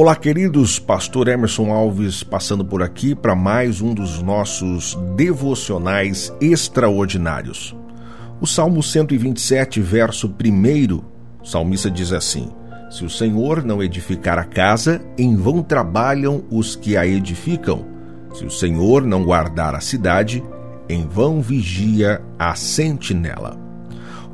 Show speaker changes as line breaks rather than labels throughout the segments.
Olá, queridos. Pastor Emerson Alves passando por aqui para mais um dos nossos devocionais extraordinários. O Salmo 127, verso 1, o salmista diz assim: Se o Senhor não edificar a casa, em vão trabalham os que a edificam. Se o Senhor não guardar a cidade, em vão vigia a sentinela.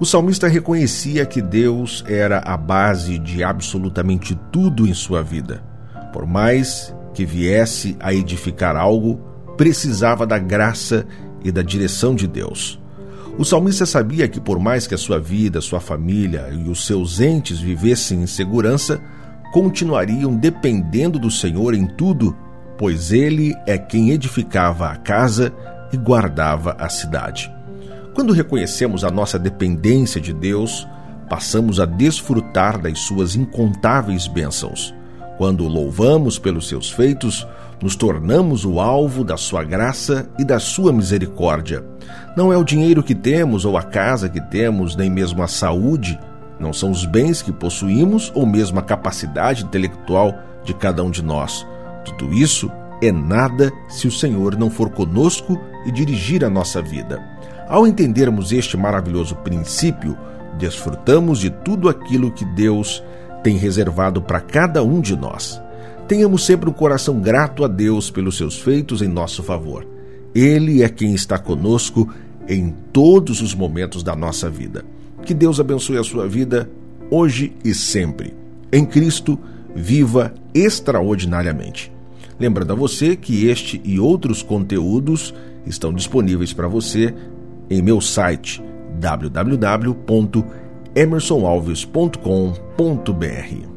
O salmista reconhecia que Deus era a base de absolutamente tudo em sua vida. Por mais que viesse a edificar algo, precisava da graça e da direção de Deus. O salmista sabia que, por mais que a sua vida, sua família e os seus entes vivessem em segurança, continuariam dependendo do Senhor em tudo, pois Ele é quem edificava a casa e guardava a cidade. Quando reconhecemos a nossa dependência de Deus, passamos a desfrutar das suas incontáveis bênçãos. Quando louvamos pelos seus feitos, nos tornamos o alvo da sua graça e da sua misericórdia. Não é o dinheiro que temos ou a casa que temos, nem mesmo a saúde, não são os bens que possuímos ou mesmo a capacidade intelectual de cada um de nós. Tudo isso é nada se o Senhor não for conosco e dirigir a nossa vida. Ao entendermos este maravilhoso princípio, desfrutamos de tudo aquilo que Deus tem reservado para cada um de nós. Tenhamos sempre um coração grato a Deus pelos seus feitos em nosso favor. Ele é quem está conosco em todos os momentos da nossa vida. Que Deus abençoe a sua vida hoje e sempre. Em Cristo, viva extraordinariamente. Lembrando a você que este e outros conteúdos estão disponíveis para você em meu site www.emersonalves.com.br.